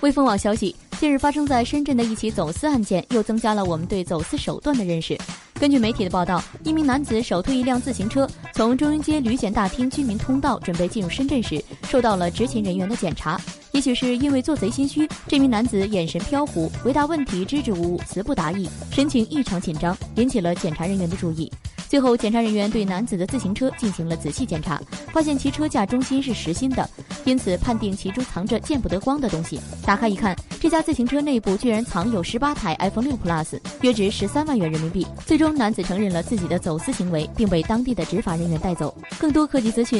微风网消息，近日发生在深圳的一起走私案件，又增加了我们对走私手段的认识。根据媒体的报道，一名男子手推一辆自行车，从中央街旅检大厅居民通道准备进入深圳时，受到了执勤人员的检查。也许是因为做贼心虚，这名男子眼神飘忽，回答问题支支吾吾，词不达意，神情异常紧张，引起了检查人员的注意。最后，检查人员对男子的自行车进行了仔细检查，发现其车架中心是实心的，因此判定其中藏着见不得光的东西。打开一看，这家自行车内部居然藏有十八台 iPhone 六 Plus，约值十三万元人民币。最终，男子承认了自己的走私行为，并被当地的执法人员带走。更多科技资讯，